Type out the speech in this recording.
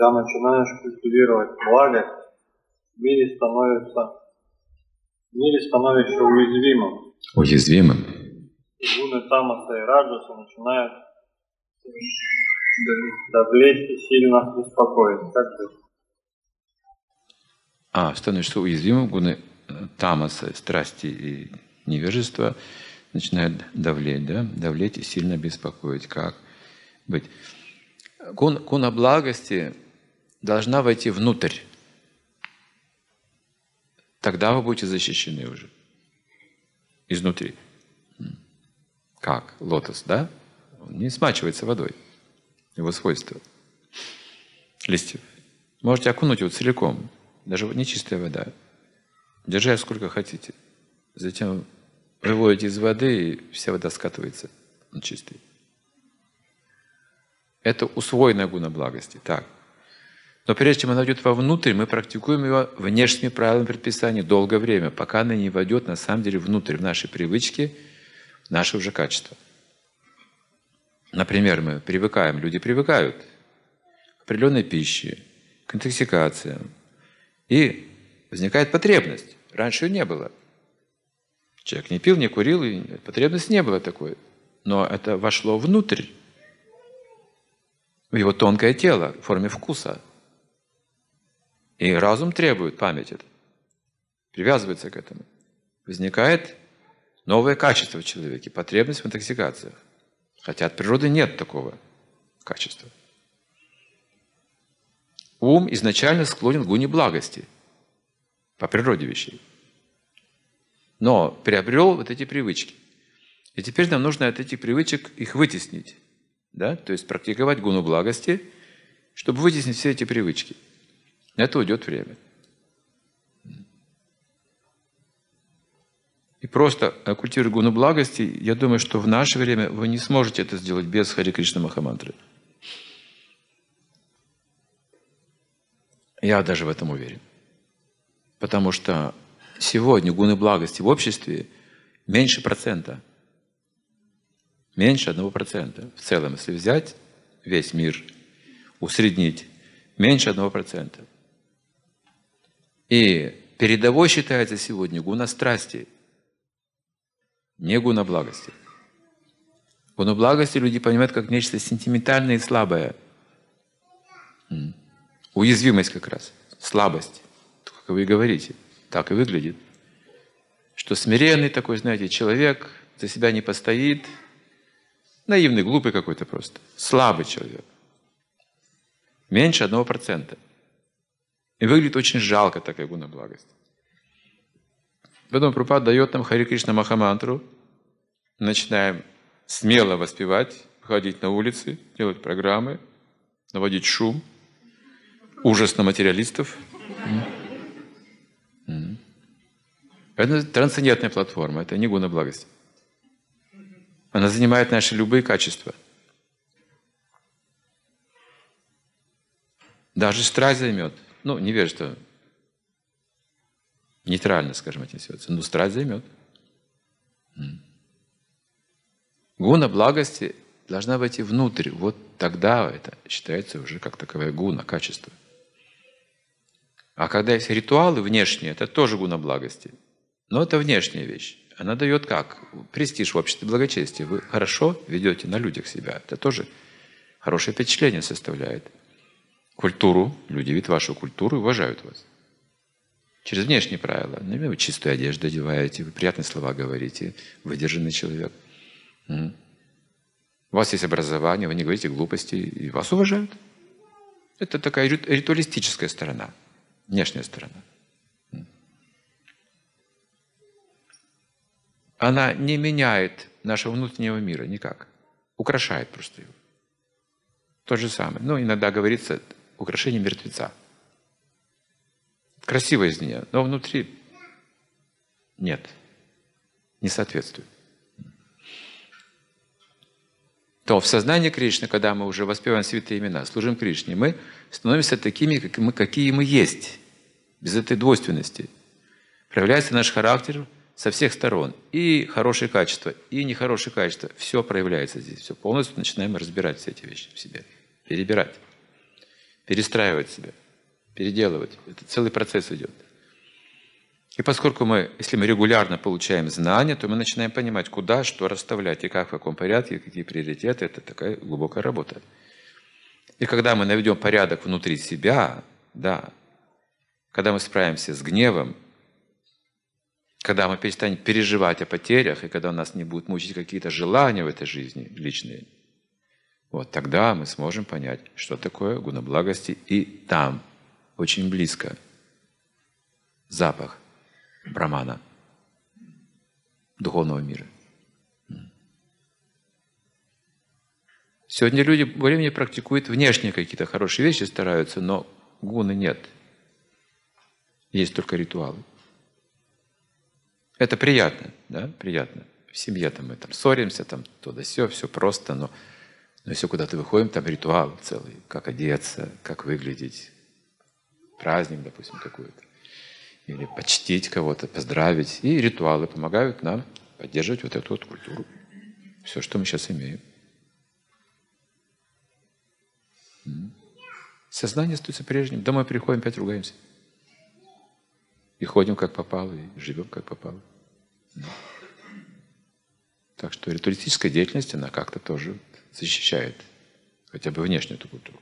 когда начинаешь культивировать благость, в мире становится, в мире становишься уязвимым. Уязвимым. Гуны тамаса и раджаса начинают давлеть и сильно беспокоить. Как же? А, становишься уязвимым, гуны э, тамаса, страсти и невежества начинают давлеть, да? Давлеть и сильно беспокоить. Как быть? Гун, гуна благости должна войти внутрь. Тогда вы будете защищены уже. Изнутри. Как? Лотос, да? Он не смачивается водой. Его свойства. Листьев. Можете окунуть его целиком. Даже нечистая вода. Держать сколько хотите. Затем выводите из воды, и вся вода скатывается. Он чистый. Это усвоенная гуна благости. Так. Но прежде чем она войдет вовнутрь, мы практикуем его внешними правилами предписания долгое время, пока она не войдет на самом деле внутрь, в наши привычки, в наше уже качество. Например, мы привыкаем, люди привыкают к определенной пище, к интоксикациям. И возникает потребность. Раньше ее не было. Человек не пил, не курил, и потребности не было такой. Но это вошло внутрь, в его тонкое тело, в форме вкуса. И разум требует память это, привязывается к этому. Возникает новое качество в человеке, потребность в интоксикациях. Хотя от природы нет такого качества. Ум изначально склонен к гуне благости по природе вещей. Но приобрел вот эти привычки. И теперь нам нужно от этих привычек их вытеснить. Да? То есть практиковать гуну благости, чтобы вытеснить все эти привычки. Это уйдет время. И просто культивируя гуну благости, я думаю, что в наше время вы не сможете это сделать без Хари Кришна Махамантры. Я даже в этом уверен. Потому что сегодня гуны благости в обществе меньше процента. Меньше одного процента. В целом, если взять весь мир, усреднить, меньше одного процента. И передовой считается сегодня гуна страсти – не гуна благости. Гуна благости люди понимают как нечто сентиментальное и слабое. Уязвимость как раз, слабость, как вы и говорите, так и выглядит. Что смиренный такой, знаете, человек за себя не постоит, наивный, глупый какой-то просто, слабый человек. Меньше одного процента. И выглядит очень жалко такая гуна благости. Поэтому Прупад дает нам Хари Кришна Махамантру. Начинаем смело воспевать, ходить на улицы, делать программы, наводить шум, ужас на материалистов. Это трансцендентная платформа, это не гуна благости. Она занимает наши любые качества. Даже страсть займет. Ну, невежество нейтрально, скажем, отнесется, но страсть займет. Гуна благости должна войти внутрь. Вот тогда это считается уже как таковая гуна, качество. А когда есть ритуалы внешние, это тоже гуна благости. Но это внешняя вещь. Она дает как? Престиж в обществе, благочестие. Вы хорошо ведете на людях себя. Это тоже хорошее впечатление составляет. Культуру, люди видят вашу культуру и уважают вас. Через внешние правила. Например, вы чистую одежду одеваете, вы приятные слова говорите, выдержанный человек. У вас есть образование, вы не говорите глупости, и вас уважают. Это такая ритуалистическая сторона, внешняя сторона. Она не меняет нашего внутреннего мира никак. Украшает просто его. То же самое. Ну, иногда говорится украшение мертвеца – Красиво из нее, но внутри нет, не соответствует. То в сознании Кришны, когда мы уже воспеваем святые имена, служим Кришне, мы становимся такими, как мы, какие мы есть, без этой двойственности. Проявляется наш характер со всех сторон. И хорошие качества, и нехорошие качества. Все проявляется здесь. Все полностью начинаем разбирать все эти вещи в себе. Перебирать перестраивать себя, переделывать. Это целый процесс идет. И поскольку мы, если мы регулярно получаем знания, то мы начинаем понимать, куда, что расставлять, и как, в каком порядке, какие приоритеты. Это такая глубокая работа. И когда мы наведем порядок внутри себя, да, когда мы справимся с гневом, когда мы перестанем переживать о потерях, и когда у нас не будут мучить какие-то желания в этой жизни личные, вот тогда мы сможем понять, что такое гуна благости, и там, очень близко, запах брамана, духовного мира. Сегодня люди времени практикуют внешние какие-то хорошие вещи, стараются, но гуны нет. Есть только ритуалы. Это приятно, да, приятно. В семье там мы там ссоримся, там то да все, все просто, но, но если куда-то выходим, там ритуал целый, как одеться, как выглядеть, праздник, допустим, какой-то. Или почтить кого-то, поздравить. И ритуалы помогают нам поддерживать вот эту вот культуру. Все, что мы сейчас имеем. Сознание остается прежним. Домой приходим, опять ругаемся. И ходим как попало, и живем как попало. Так что ритуалистическая деятельность, она как-то тоже защищает хотя бы внешнюю эту культуру.